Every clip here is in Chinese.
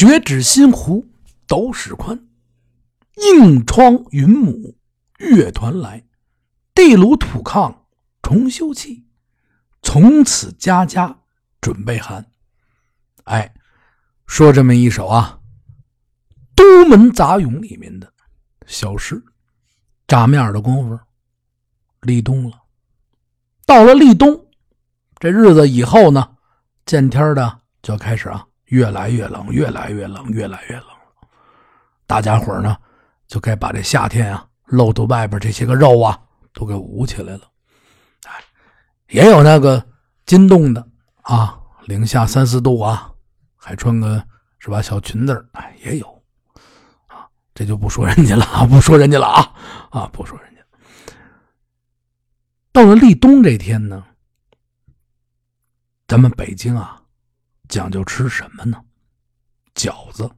雪指新湖斗史宽，硬窗云母乐团来，地炉土炕重修葺，从此家家准备寒。哎，说这么一首啊，《都门杂咏》里面的小诗，眨面的功夫，立冬了。到了立冬，这日子以后呢，见天的就开始啊。越来越冷，越来越冷，越来越冷。大家伙呢，就该把这夏天啊露到外边这些个肉啊都给捂起来了。哎，也有那个筋冻的啊，零下三四度啊，还穿个是吧小裙子哎，也有啊。这就不说人家了，不说人家了啊啊，不说人家。到了立冬这天呢，咱们北京啊。讲究吃什么呢？饺子、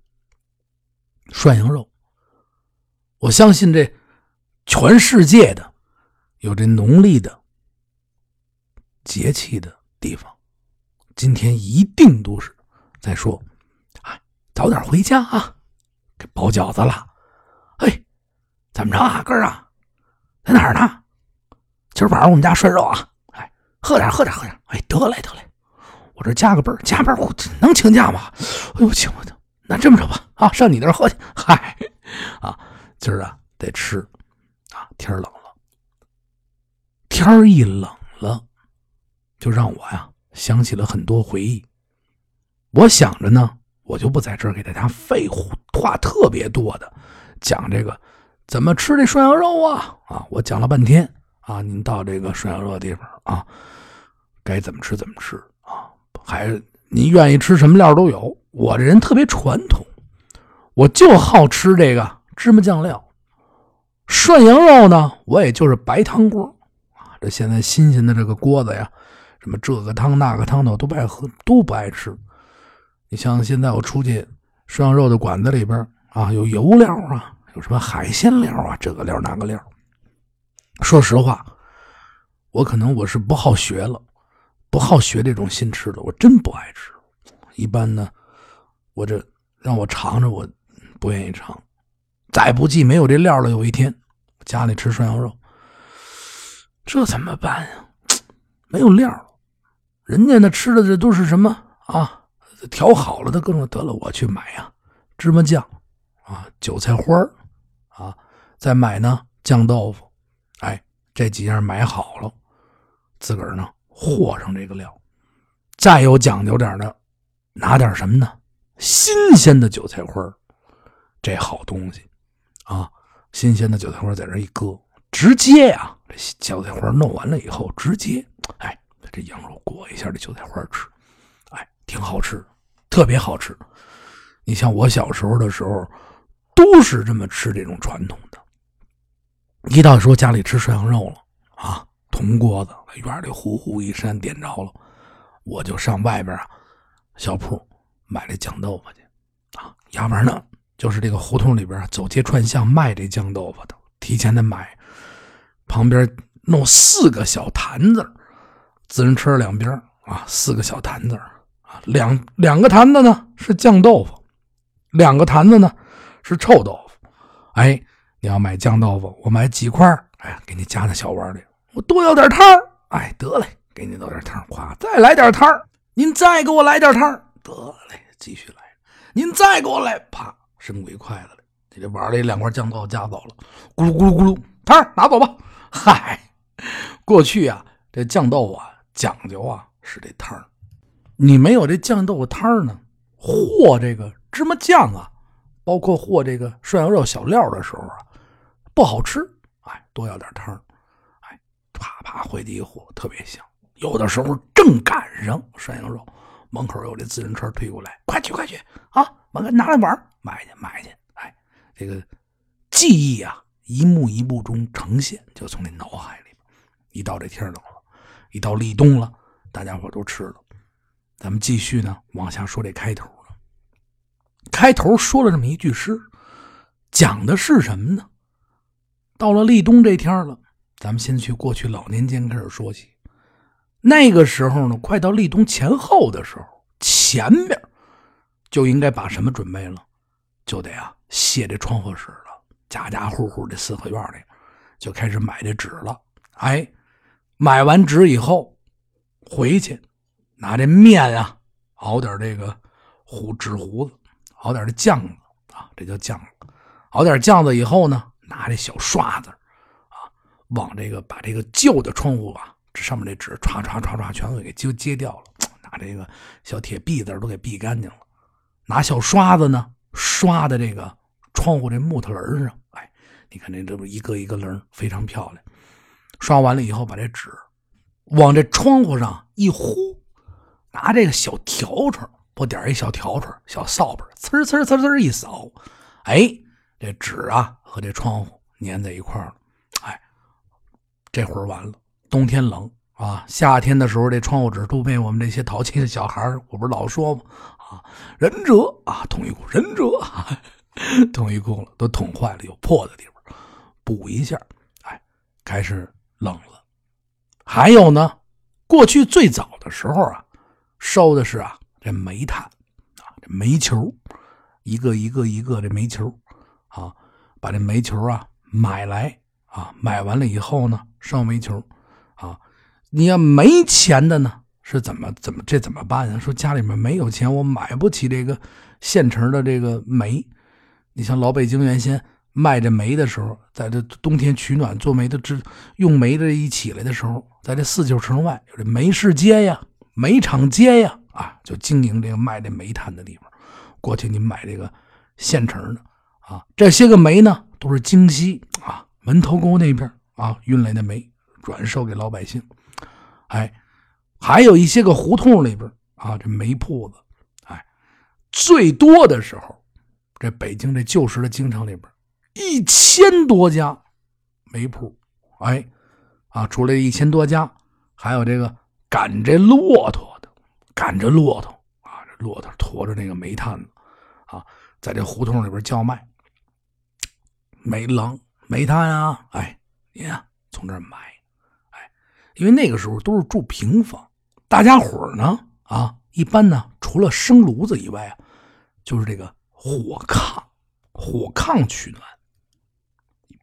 涮羊肉。我相信这全世界的有这农历的节气的地方，今天一定都是在说：“啊，早点回家啊，给包饺子了。”哎，怎么着啊，哥啊，在哪儿呢？今儿晚上我们家涮肉啊！哎，喝点，喝点，喝点。哎，得嘞，得嘞。我这加个班加班能请假吗？哎呦，请我的，那这么着吧，啊，上你那儿喝去。嗨，啊，今儿啊得吃，啊，天冷了，天一冷了，就让我呀想起了很多回忆。我想着呢，我就不在这儿给大家废话特别多的讲这个怎么吃这涮羊肉啊啊！我讲了半天啊，您到这个涮羊肉的地方啊，该怎么吃怎么吃还你愿意吃什么料都有。我这人特别传统，我就好吃这个芝麻酱料。涮羊肉呢，我也就是白汤锅啊。这现在新鲜的这个锅子呀，什么这个汤那个汤的我都不爱喝，都不爱吃。你像现在我出去涮羊肉的馆子里边啊，有油料啊，有什么海鲜料啊，这个料那个料。说实话，我可能我是不好学了。不好学这种新吃的，我真不爱吃。一般呢，我这让我尝尝，我不愿意尝。再不济没有这料了，有一天家里吃涮羊肉，这怎么办呀？没有料，人家那吃的这都是什么啊？调好了的各种得了，我去买呀，芝麻酱啊，韭菜花啊，再买呢酱豆腐，哎，这几样买好了，自个儿呢。和上这个料，再有讲究点的，拿点什么呢？新鲜的韭菜花这好东西啊！新鲜的韭菜花在这一搁，直接呀，这韭菜花弄完了以后，直接哎，这羊肉裹一下这韭菜花吃，哎，挺好吃，特别好吃。你像我小时候的时候，都是这么吃这种传统的。一到说家里吃涮羊肉了啊！铜锅子，院里呼呼一扇点着了，我就上外边啊小铺买这酱豆腐去啊。要不然呢，就是这个胡同里边走街串巷卖这酱豆腐的，提前得买。旁边弄四个小坛子，自行车两边啊，四个小坛子啊，两两个坛子呢是酱豆腐，两个坛子呢是臭豆腐。哎，你要买酱豆腐，我买几块哎，给你夹在小碗里。我多要点汤儿哎，得嘞，给您倒点汤夸，再来点汤儿您再给我来点汤儿得嘞，继续来。您再给我来，啪，伸鬼筷子了，这这碗里两块酱豆夹走了，咕噜咕噜咕噜，汤儿拿走吧。嗨，过去啊，这酱豆啊讲究啊是这汤儿你没有这酱豆腐汤儿呢，和这个芝麻酱啊，包括和这个涮羊肉小料的时候啊，不好吃。哎，多要点汤儿啪啪回的一火，特别香。有的时候正赶上涮羊肉，门口有这自行车推过来，快去快去啊！完了拿来玩买去买去。哎，这个记忆啊，一幕一幕中呈现，就从那脑海里。一到这天冷了，一到立冬了，大家伙都吃了。咱们继续呢，往下说这开头了。开头说了这么一句诗，讲的是什么呢？到了立冬这天了。咱们先去过去老年间开始说起，那个时候呢，快到立冬前后的时候，前面就应该把什么准备了？就得啊卸这窗户纸了。家家户户这四合院里就开始买这纸了。哎，买完纸以后回去拿这面啊熬点这个糊纸糊子，熬点这酱子啊，这叫酱。熬点酱子以后呢，拿这小刷子，往这个把这个旧的窗户啊，这上面这纸唰唰唰唰全都给揭揭掉了，拿这个小铁篦子都给篦干净了。拿小刷子呢，刷的这个窗户这木头棱上，哎，你看这这不一个一个棱，非常漂亮。刷完了以后，把这纸往这窗户上一呼，拿这个小笤帚，不点一小笤帚，小扫把，呲呲呲呲一扫，哎，这纸啊和这窗户粘在一块了。这会儿完了，冬天冷啊，夏天的时候这窗户纸都被我们这些淘气的小孩我不是老说吗？啊，忍者啊，捅一窟，忍者，捅一窟窿都捅坏了，有破的地方补一下。哎，开始冷了。还有呢，过去最早的时候啊，烧的是啊这煤炭啊，这煤球，一个一个一个这煤球啊，把这煤球啊买来啊，买完了以后呢，烧煤球啊，你要没钱的呢。是怎么怎么这怎么办呀？说家里面没有钱，我买不起这个现成的这个煤。你像老北京原先卖这煤的时候，在这冬天取暖做煤的这用煤的一起来的时候，在这四九城外有这煤市街呀、煤厂街呀，啊，就经营这个卖这煤炭的地方。过去你买这个现成的啊，这些个煤呢都是京西啊门头沟那边啊运来的煤，转售给老百姓，哎。还有一些个胡同里边啊，这煤铺子，哎，最多的时候，这北京这旧时的京城里边，一千多家煤铺，哎，啊，除了一千多家，还有这个赶这骆驼的，赶着骆驼啊，这骆驼驮着那个煤炭子啊，在这胡同里边叫卖，煤棱煤炭啊，哎，您啊从这儿买，哎，因为那个时候都是住平房。大家伙呢？啊，一般呢，除了生炉子以外啊，就是这个火炕，火炕取暖，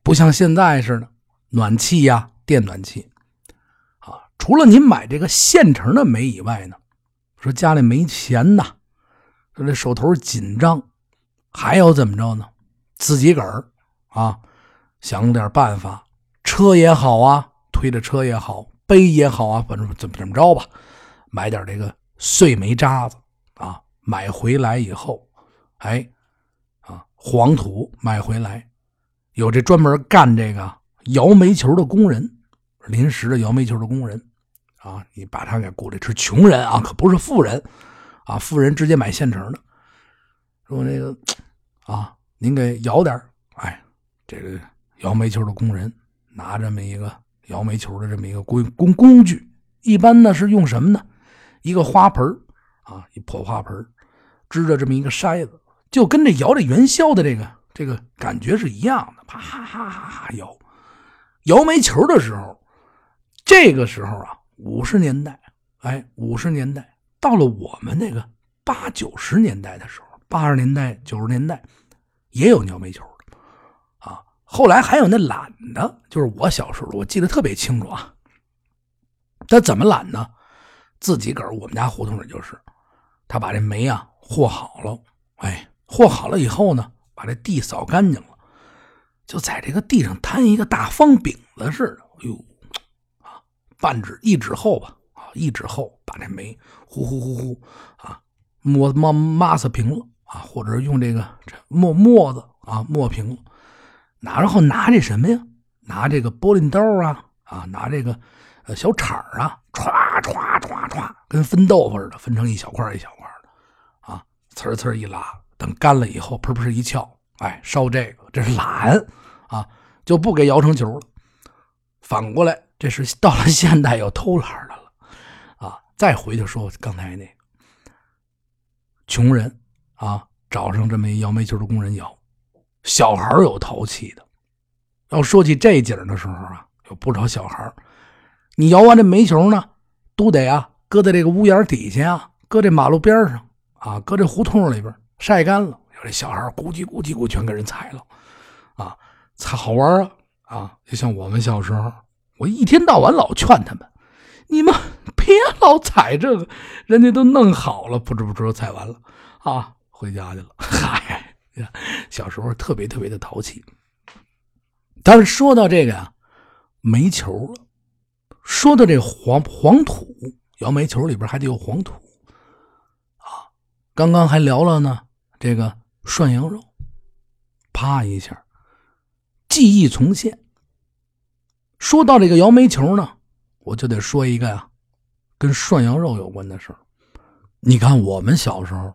不像现在似的暖气呀，电暖气啊。除了您买这个现成的煤以外呢，说家里没钱呐，说这手头紧张，还要怎么着呢？自己个儿啊，想点办法，车也好啊，推着车也好，背也好啊，反正怎么怎么着吧。买点这个碎煤渣子啊，买回来以后，哎，啊，黄土买回来，有这专门干这个摇煤球的工人，临时的摇煤球的工人，啊，你把他给雇来，是穷人啊，可不是富人，啊，富人直接买现成的。说那个啊，您给摇点哎，这个摇煤球的工人拿这么一个摇煤球的这么一个工工工具，一般呢是用什么呢？一个花盆啊，一破花盆支着这么一个筛子，就跟这摇这元宵的这个这个感觉是一样的，啪哈哈哈哈摇，摇煤球的时候，这个时候啊，五十年代，哎，五十年代到了我们那个八九十年代的时候，八十年代九十年代也有摇煤球，后来还有那懒的，就是我小时候我记得特别清楚啊，他怎么懒呢？自己个，我们家胡同里就是，他把这煤啊和好了，哎，和好了以后呢，把这地扫干净了，就在这个地上摊一个大方饼子似的，哎呦，啊，半指一指厚吧，啊，一指厚，把这煤呼呼呼呼啊，抹抹抹擦平了啊，或者用这个这磨磨子啊磨平了，拿然后拿这什么呀？拿这个玻璃刀啊啊，拿这个呃。小铲啊，歘歘歘歘，跟分豆腐似的，分成一小块一小块的，啊，呲呲一拉，等干了以后，噗噗一翘，哎，烧这个，这是懒啊，就不给摇成球了。反过来，这是到了现代要偷懒的了，啊，再回去说刚才那个穷人啊，找上这么一摇煤球的工人摇，小孩有淘气的。要说起这景的时候啊，有不少小孩你摇完这煤球呢，都得啊搁在这个屋檐底下啊，搁这马路边上啊，搁这胡同里边晒干了，有这小孩咕叽咕叽咕全给人踩了，啊，才好玩啊啊！就像我们小时候，我一天到晚老劝他们，你们别老踩这个，人家都弄好了，不知不觉踩完了啊，回家去了。嗨，小时候特别特别的淘气。但是说到这个呀，煤球了，说到这黄黄土，摇煤球里边还得有黄土啊。刚刚还聊了呢，这个涮羊肉，啪一下，记忆重现。说到这个摇煤球呢，我就得说一个呀，跟涮羊肉有关的事你看，我们小时候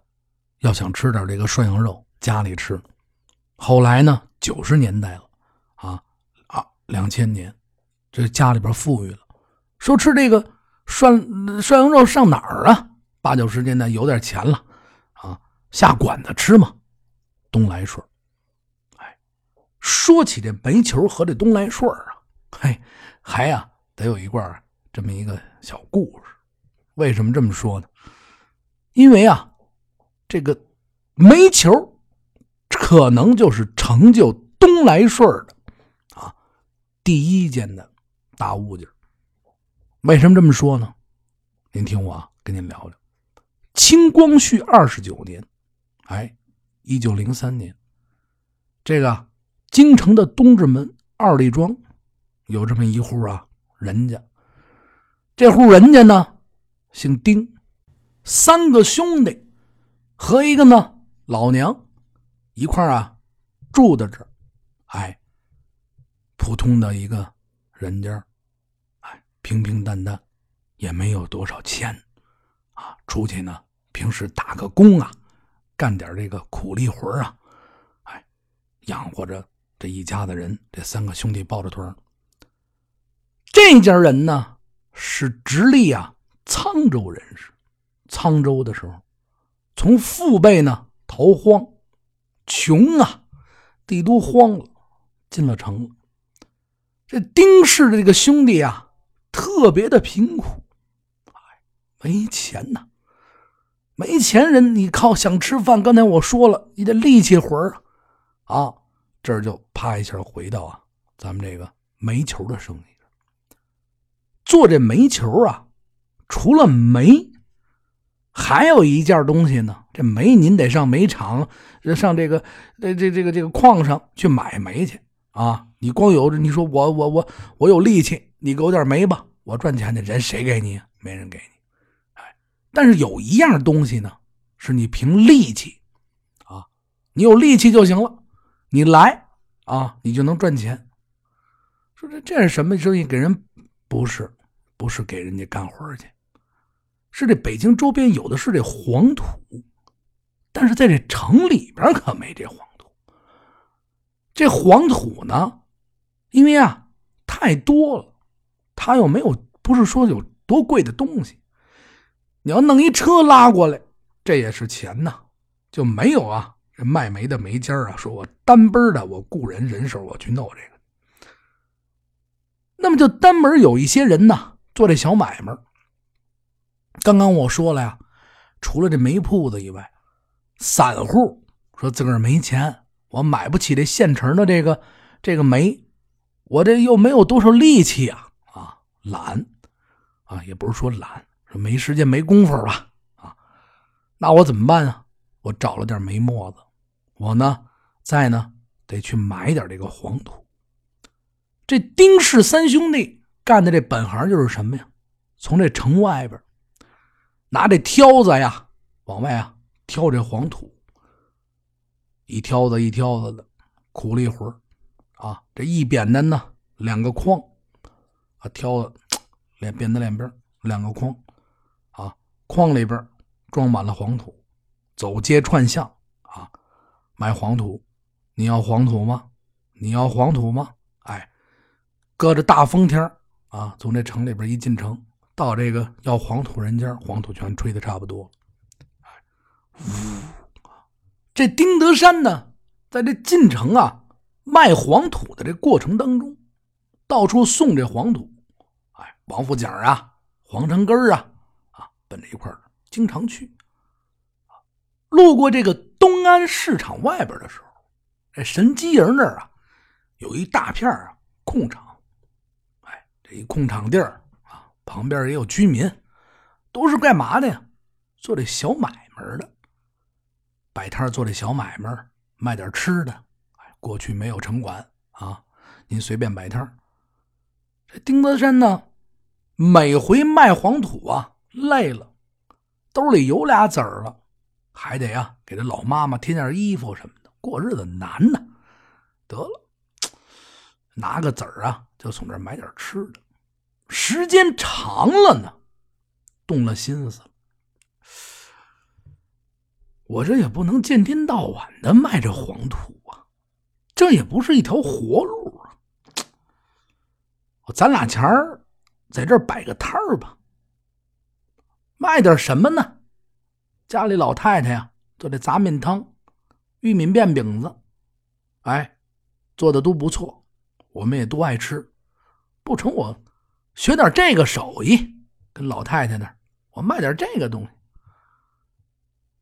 要想吃点这个涮羊肉，家里吃。后来呢，九十年代了，啊啊，两千年，这家里边富裕了，说吃这个涮涮羊肉上哪儿啊？八九十年代有点钱了。啊下馆子吃嘛？东来顺哎，说起这煤球和这东来顺啊，嘿，还呀得有一段这么一个小故事。为什么这么说呢？因为啊，这个煤球可能就是成就东来顺的啊第一件的大物件。为什么这么说呢？您听我跟您聊聊。清光绪二十九年。哎，一九零三年，这个京城的东直门二里庄有这么一户啊人家，这户人家呢姓丁，三个兄弟和一个呢老娘一块啊住在这儿，哎，普通的一个人家，哎，平平淡淡，也没有多少钱啊，出去呢平时打个工啊。干点这个苦力活啊，哎，养活着这一家子人。这三个兄弟抱着团这家人呢是直隶啊沧州人士。沧州的时候，从父辈呢逃荒，穷啊，地都荒了，进了城了。这丁氏的这个兄弟啊，特别的贫苦，哎，没钱呐。没钱人，你靠想吃饭。刚才我说了，你得力气活儿啊，这就啪一下回到啊，咱们这个煤球的生意。做这煤球啊，除了煤，还有一件东西呢。这煤您得上煤厂，上这个这这这个这个矿上去买煤去啊。你光有你说我我我我有力气，你给我点煤吧，我赚钱的人谁给你？没人给你。哎但是有一样东西呢，是你凭力气，啊，你有力气就行了，你来啊，你就能赚钱。说这这是什么生意？给人不是，不是给人家干活去，是这北京周边有的是这黄土，但是在这城里边可没这黄土。这黄土呢，因为啊太多了，它又没有，不是说有多贵的东西。你要弄一车拉过来，这也是钱呐，就没有啊。这卖煤的煤家啊，说我单奔的，我雇人人手，我去弄这个。那么就单门有一些人呢，做这小买卖。刚刚我说了呀，除了这煤铺子以外，散户说自个儿没钱，我买不起这现成的这个这个煤，我这又没有多少力气啊啊，懒啊，也不是说懒。没时间，没工夫吧？啊，那我怎么办啊？我找了点煤沫子，我呢，再呢，得去买点这个黄土。这丁氏三兄弟干的这本行就是什么呀？从这城外边拿这挑子呀，往外啊挑这黄土，一挑子一挑子的苦力活啊。这一扁担呢，两个筐啊，挑子连扁担两边两个筐啊。筐里边装满了黄土，走街串巷啊，买黄土。你要黄土吗？你要黄土吗？哎，搁着大风天啊，从这城里边一进城，到这个要黄土人家，黄土全吹的差不多。哎，呜，这丁德山呢，在这进城啊卖黄土的这过程当中，到处送这黄土。哎，王府井啊，皇城根啊。啊奔着一块儿经常去，路过这个东安市场外边的时候，这神机营那儿啊，有一大片啊空场。哎，这一空场地儿，旁边也有居民，都是干嘛的呀？做这小买卖的，摆摊做这小买卖，卖点吃的。哎，过去没有城管啊，您随便摆摊这丁德山呢，每回卖黄土啊，累了，兜里有俩子儿了。还得呀，给这老妈妈添件衣服什么的，过日子难呐。得了，拿个子儿啊，就从这买点吃的。时间长了呢，动了心思。我这也不能见天到晚的卖这黄土啊，这也不是一条活路啊。咱俩钱儿，在这摆个摊儿吧，卖点什么呢？家里老太太呀，做这杂面汤、玉米面饼子，哎，做的都不错，我们也都爱吃。不成，我学点这个手艺，跟老太太那我卖点这个东西。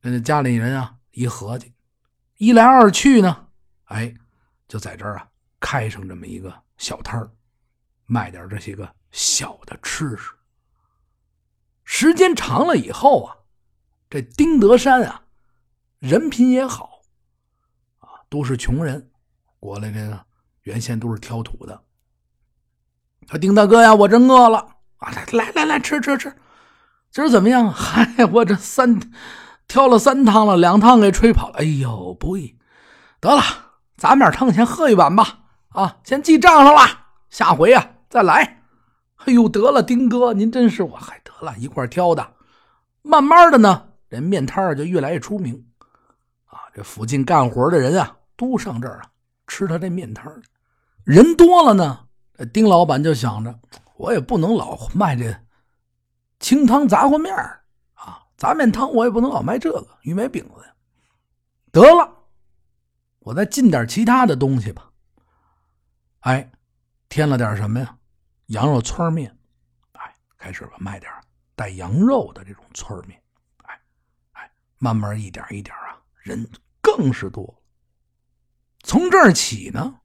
那家里人啊，一合计，一来二去呢，哎，就在这儿啊，开上这么一个小摊儿，卖点这些个小的吃食。时间长了以后啊。这丁德山啊，人品也好，啊，都是穷人，过来这个原先都是挑土的。说丁大哥呀，我真饿了啊，来来来吃吃吃，今儿怎么样？嗨，我这三挑了三趟了，两趟给吹跑了。哎呦，不易，得了，咱们俩唱先喝一碗吧。啊，先记账上了，下回啊再来。哎呦，得了，丁哥，您真是我，嗨，得了一块挑的，慢慢的呢。这面摊儿就越来越出名，啊，这附近干活的人啊，都上这儿啊吃他这面摊儿。人多了呢，丁老板就想着，我也不能老卖这清汤杂货面啊，杂面汤我也不能老卖这个玉米饼子呀。得了，我再进点其他的东西吧。哎，添了点什么呀？羊肉串面，哎，开始吧，卖点带羊肉的这种串面。哎，哎慢慢一点一点啊，人更是多。从这儿起呢，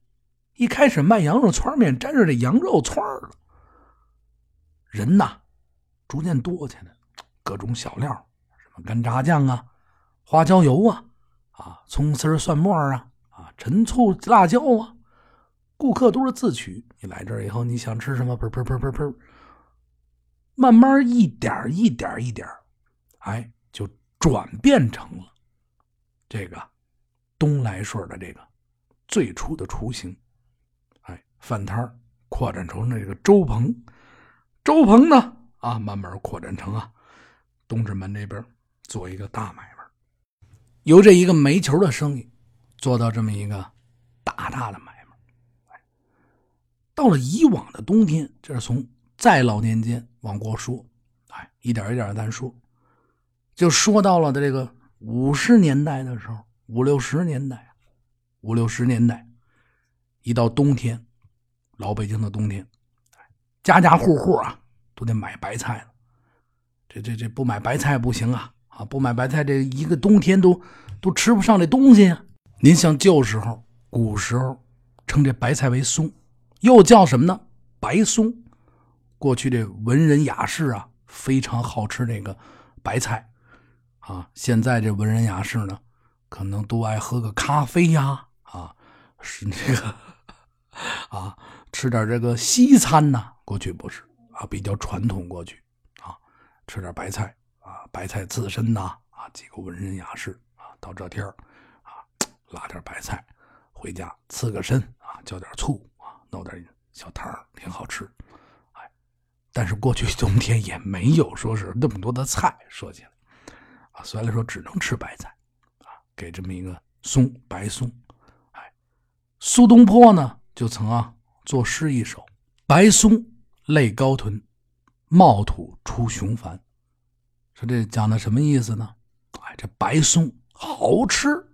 一开始卖羊肉串面，沾着这羊肉串了。人呐，逐渐多起来，各种小料，什么干炸酱啊、花椒油啊、啊葱丝蒜末啊、啊陈醋辣椒啊，顾客都是自取。你来这儿以后，你想吃什么？砰砰砰砰砰，慢慢一点一点一点，哎。就转变成了这个东来顺的这个最初的雏形，饭摊扩展成这个粥棚，粥棚呢啊，慢慢扩展成啊东直门这边做一个大买卖，由这一个煤球的生意做到这么一个大大的买卖。到了以往的冬天，这是从再老年间往过说，哎，一点一点的咱说。就说到了的这个五十年代的时候，五六十年代，五六十年代，一到冬天，老北京的冬天，家家户户啊都得买白菜了。这这这不买白菜不行啊！啊，不买白菜，这一个冬天都都吃不上这东西啊。您像旧时候、古时候，称这白菜为松，又叫什么呢？白松。过去这文人雅士啊，非常好吃这个白菜。啊，现在这文人雅士呢，可能都爱喝个咖啡呀，啊，是这个，啊，吃点这个西餐呐。过去不是啊，比较传统。过去啊，吃点白菜啊，白菜刺身呐，啊，几个文人雅士啊，到这天啊，拉点白菜回家刺个身啊，浇点醋啊，弄点小汤挺好吃。哎，但是过去冬天也没有说是那么多的菜，说起来。所以说，只能吃白菜，啊，给这么一个松白松，哎，苏东坡呢就曾啊作诗一首：“白松泪高屯，茂土出雄繁。”说这讲的什么意思呢？哎，这白松好吃，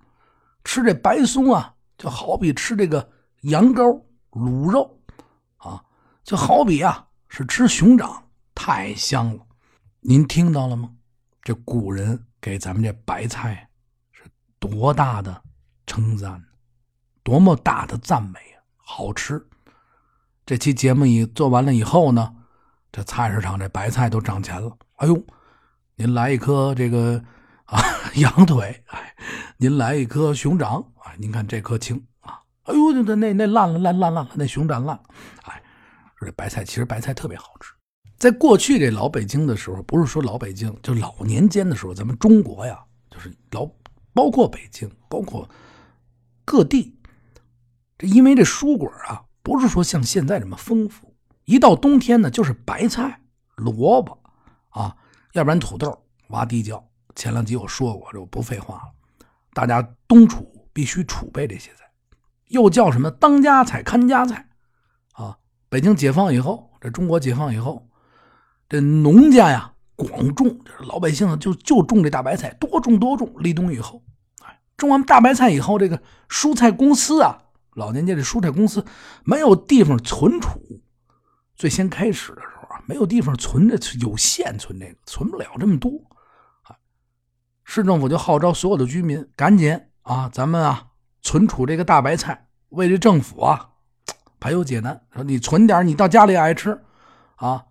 吃这白松啊，就好比吃这个羊羔卤肉，啊，就好比啊是吃熊掌，太香了。您听到了吗？这古人。给咱们这白菜是多大的称赞，多么大的赞美啊！好吃。这期节目一做完了以后呢，这菜市场这白菜都涨钱了。哎呦，您来一颗这个啊 羊腿，哎，您来一颗熊掌，哎，您看这颗青啊，哎呦，那那那烂了烂烂烂了，那熊掌烂，哎，说这白菜其实白菜特别好吃。在过去这老北京的时候，不是说老北京，就老年间的时候，咱们中国呀，就是老包括北京，包括各地，这因为这蔬果啊。不是说像现在这么丰富，一到冬天呢，就是白菜、萝卜啊，要不然土豆、挖地窖。前两集我说过，这我不废话了。大家冬储必须储备这些菜，又叫什么当家菜、看家菜啊？北京解放以后，这中国解放以后，这农家呀广种，老百姓就就种这大白菜，多种多种。立冬以后，种完大白菜以后，这个蔬菜公司啊。老年间这蔬菜公司没有地方存储，最先开始的时候啊，没有地方存这有限存这个，存不了这么多。市政府就号召所有的居民赶紧啊，咱们啊存储这个大白菜，为这政府啊排忧解难。说你存点，你到家里爱吃啊。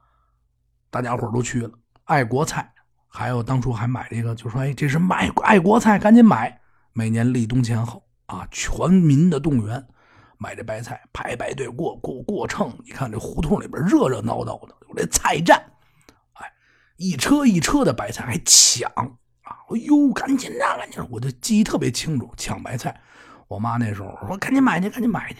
大家伙都去了，爱国菜，还有当初还买这个，就说哎，这是买爱国菜，赶紧买。每年立冬前后啊，全民的动员。买这白菜，排排队过过过秤。你看这胡同里边热热闹闹的，有这菜站，哎，一车一车的白菜还抢啊！哎呦，赶紧的，赶紧！我的记忆特别清楚，抢白菜。我妈那时候说：“赶紧买去，赶紧买去。”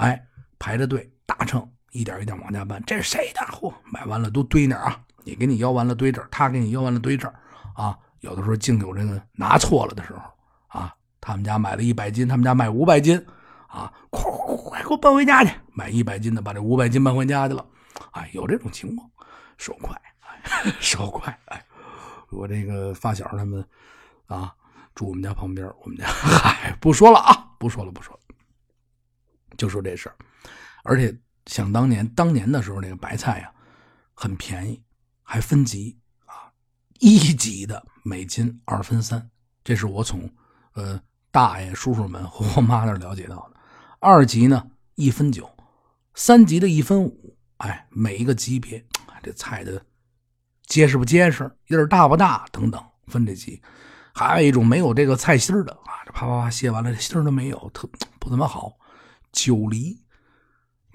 哎，排着队，大秤一点一点往家搬。这是谁的？嚯，买完了都堆那啊！你给你要完了堆这儿，他给你要完了堆这儿啊！有的时候竟有这个拿错了的时候啊！他们家买了一百斤，他们家买五百斤。啊，快快快，给我搬回家去！买一百斤的，把这五百斤搬回家去了。哎，有这种情况，手快，手快。哎，我这个发小他们啊，住我们家旁边，我们家 嗨，不说了啊，不说了，不说，就说这事儿。而且想当年，当年的时候，那个白菜呀，很便宜，还分级啊，一级的每斤二分三，这是我从呃大爷叔叔们和我妈那了解到的。二级呢一分九，三级的一分五，哎，每一个级别，这菜的结实不结实，印儿大不大等等，分这级。还有一种没有这个菜心的啊，这啪啪啪卸完了，这心都没有，特不怎么好。九梨，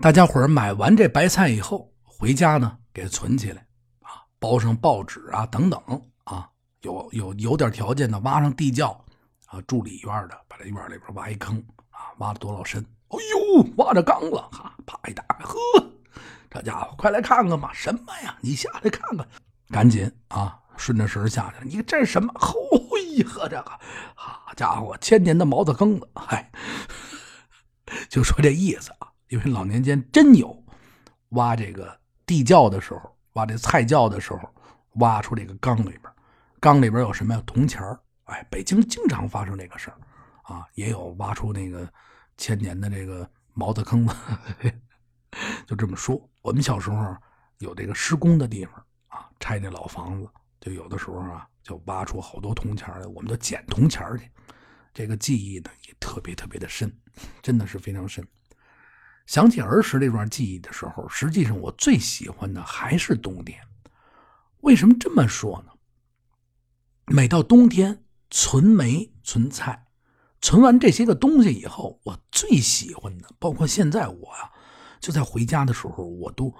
大家伙儿买完这白菜以后，回家呢给存起来啊，包上报纸啊等等啊，有有有点条件的挖上地窖啊，住里院的把这院里边挖一坑啊，挖的多老深？哎呦，挖着缸了哈！啪一打，呵，这家伙，快来看看吧！什么呀？你下来看看，赶紧啊，顺着绳下去。你这是什么？吼呀，这个，好家伙，千年的茅子坑子，嗨，就说这意思啊。因为老年间真有挖这个地窖的时候，挖这菜窖的时候，挖出这个缸里边，缸里边有什么呀？铜钱哎，北京经常发生这个事儿啊，也有挖出那个。千年的这个茅子坑子，就这么说。我们小时候有这个施工的地方啊，拆这老房子，就有的时候啊，就挖出好多铜钱来，我们就捡铜钱去。这个记忆呢，也特别特别的深，真的是非常深。想起儿时这段记忆的时候，实际上我最喜欢的还是冬天。为什么这么说呢？每到冬天，存煤、存菜。存完这些个东西以后，我最喜欢的，包括现在我啊，就在回家的时候，我都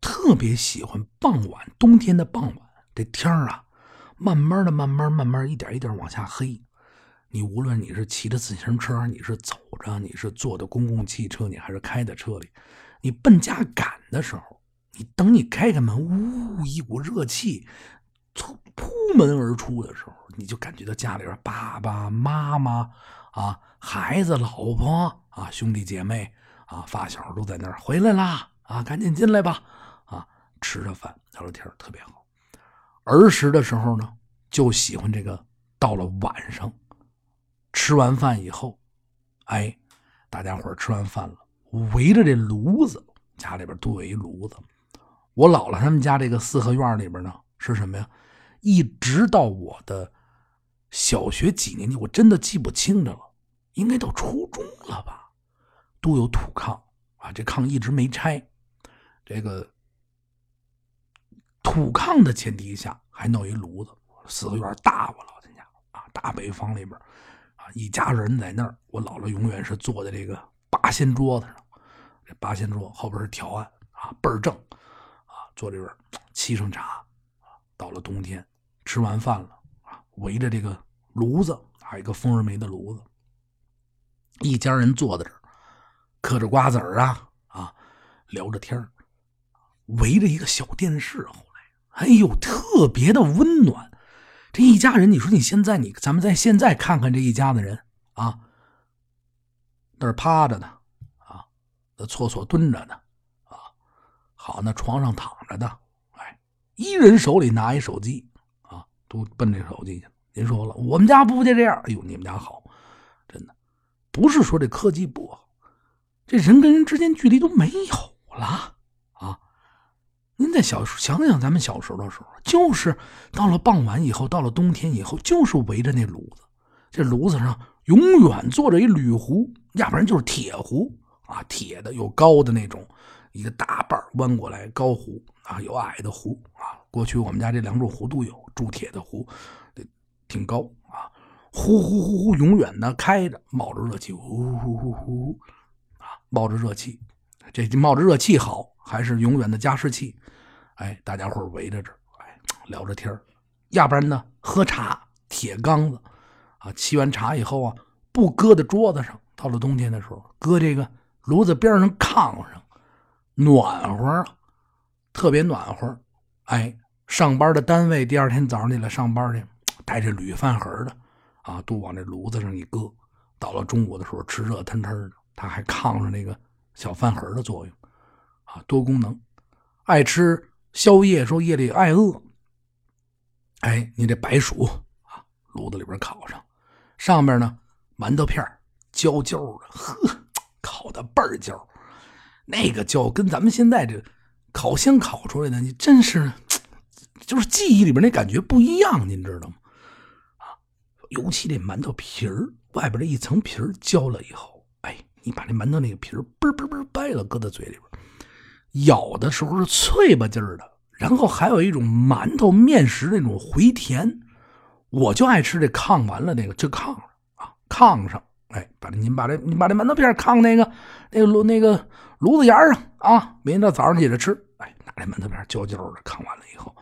特别喜欢傍晚，冬天的傍晚，这天啊，慢慢的、慢慢、慢慢，一点一点往下黑。你无论你是骑着自行车，你是走着，你是坐的公共汽车，你还是开在车里，你奔家赶的时候，你等你开开门，呜，一股热气出扑门而出的时候，你就感觉到家里边爸爸妈妈。啊，孩子、老婆啊，兄弟姐妹啊，发小都在那儿回来啦！啊，赶紧进来吧！啊，吃着饭聊聊天特别好。儿时的时候呢，就喜欢这个。到了晚上，吃完饭以后，哎，大家伙吃完饭了，围着这炉子，家里边都有一炉子。我姥姥他们家这个四合院里边呢，是什么呀？一直到我的小学几年级，我真的记不清了了，应该到初中了吧？都有土炕啊，这炕一直没拆。这个土炕的前提下，还弄一炉子，四合院大，我老天家啊，大北方里边啊，一家人在那儿。我姥姥永远是坐在这个八仙桌子上，这八仙桌后边是条案啊，倍儿正啊，坐这边沏上茶。到了冬天，吃完饭了啊，围着这个炉子，还有一个蜂窝煤的炉子，一家人坐在这儿，嗑着瓜子儿啊啊，聊着天围着一个小电视。后来，哎呦，特别的温暖。这一家人，你说你现在你咱们在现在看看这一家子人啊，那儿趴着的啊，那厕所蹲着呢啊，好那床上躺着的，哎，一人手里拿一手机，都奔这手机去。您说了，我们家不就这样？哎呦，你们家好，真的不是说这科技不好，这人跟人之间距离都没有了啊。您再小想想，咱们小时候的时候，就是到了傍晚以后，到了冬天以后，就是围着那炉子，这炉子上永远坐着一铝壶，要不然就是铁壶啊，铁的有高的那种，一个大把弯过来高壶啊，有矮的壶。过去我们家这两种壶都有，铸铁的壶，挺高啊，呼呼呼呼，永远的开着，冒着热气，呼呼呼呼，啊，冒着热气，这冒着热气好，还是永远的加湿器。哎，大家伙围着这儿，哎，聊着天要不然呢，喝茶，铁缸子，啊，沏完茶以后啊，不搁在桌子上，到了冬天的时候，搁这个炉子边上炕上，暖和，特别暖和。哎，上班的单位，第二天早上起来上班去，带着铝饭盒的，啊，都往这炉子上一搁，到了中午的时候吃热腾腾的，它还抗着那个小饭盒的作用，啊，多功能，爱吃。宵夜时候夜里爱饿，哎，你这白薯啊，炉子里边烤上，上面呢馒头片焦焦的，呵，烤的倍儿焦，那个焦跟咱们现在这烤箱烤出来的，你真是就是记忆里边那感觉不一样，您知道吗？啊，尤其这馒头皮儿外边这一层皮儿焦了以后，哎，你把这馒头那个皮儿嘣嘣嘣掰了，搁在嘴里边。咬的时候是脆吧劲儿的，然后还有一种馒头面食那种回甜，我就爱吃这炕完了那个这炕上啊，炕上，哎，把这您把这你把这馒头片炕那个那个炉那个炉子沿上啊，明天早上起来吃，哎，拿这馒头片焦焦的炕完了以后，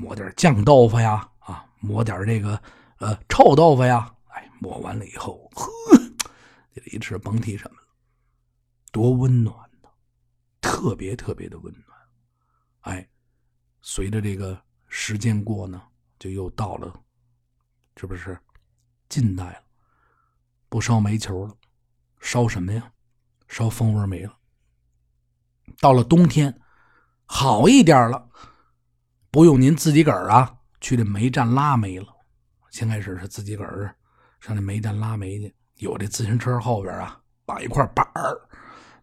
抹点酱豆腐呀，啊，抹点这个呃臭豆腐呀，哎，抹完了以后，呵，这一吃甭提什么了，多温暖。特别特别的温暖，哎，随着这个时间过呢，就又到了，是不是近代了，不烧煤球了，烧什么呀？烧蜂窝煤了。到了冬天，好一点了，不用您自己个儿啊去这煤站拉煤了。先开始是自己个儿上这煤站拉煤去，有这自行车后边啊绑一块板儿。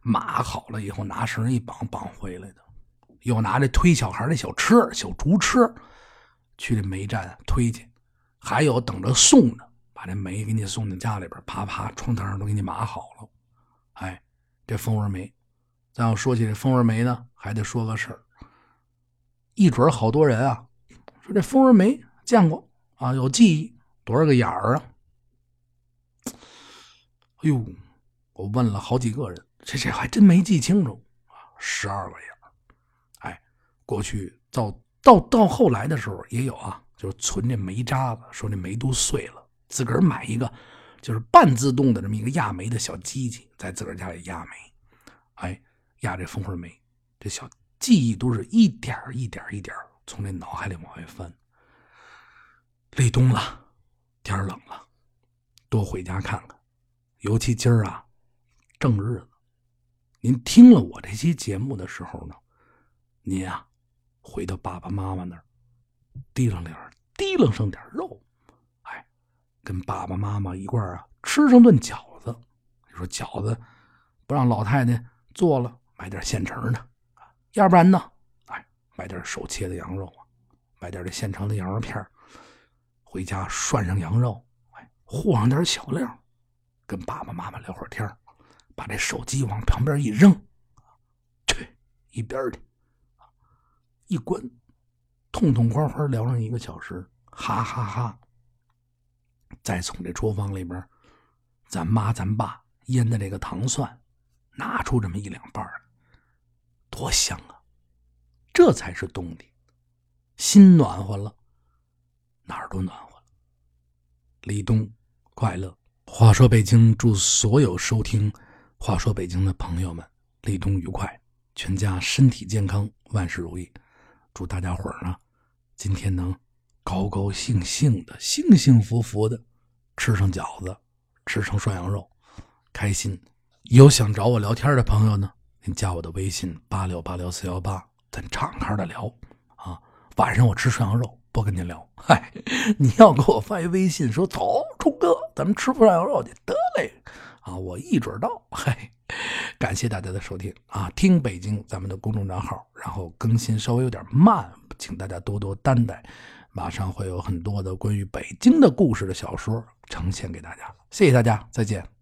码好了以后，拿绳一绑，绑回来的。又拿这推小孩的小车、小竹车，去这煤站推去。还有等着送的，把这煤给你送进家里边，啪啪，窗台上都给你码好了。哎，这蜂窝煤。咱要说起这蜂窝煤呢，还得说个事儿。一准好多人啊，说这蜂窝煤见过啊，有记忆，多少个眼儿啊？哎呦，我问了好几个人。这这还真没记清楚啊，十二个眼儿哎，过去到到到后来的时候也有啊，就是存这煤渣子，说这煤都碎了，自个儿买一个就是半自动的这么一个压煤的小机器，在自个儿家里压煤，哎，压这蜂窝煤，这小记忆都是一点一点一点从那脑海里往外翻。立冬了，天冷了，多回家看看，尤其今儿啊，正日子。您听了我这期节目的时候呢，您啊，回到爸爸妈妈那儿，提上点提楞上点肉，哎，跟爸爸妈妈一块儿啊吃上顿饺子。你说饺子不让老太太做了，买点现成的，要不然呢，哎，买点手切的羊肉啊，买点这现成的羊肉片回家涮上羊肉，哎，和上点小料，跟爸爸妈妈聊会儿天把这手机往旁边一扔，去一边去，一关，痛痛快快聊上一个小时，哈哈哈。再从这厨房里边，咱妈咱爸腌的这个糖蒜，拿出这么一两瓣多香啊！这才是冬天，心暖和了，哪儿都暖和了。立冬快乐！话说北京，祝所有收听《话说北京》的朋友们立冬愉快，全家身体健康，万事如意。祝大家伙儿呢，今天能高高兴兴的、幸幸福福的吃上饺子，吃上涮羊肉，开心。有想找我聊天的朋友呢，您加我的微信八六八六四幺八，咱敞开的聊啊。晚上我吃涮羊肉。不跟您聊，嗨，你要给我发一微信说走，冲哥，咱们吃涮羊肉去，得嘞，啊，我一准到，嗨，感谢大家的收听啊，听北京咱们的公众账号，然后更新稍微有点慢，请大家多多担待，马上会有很多的关于北京的故事的小说呈现给大家，谢谢大家，再见。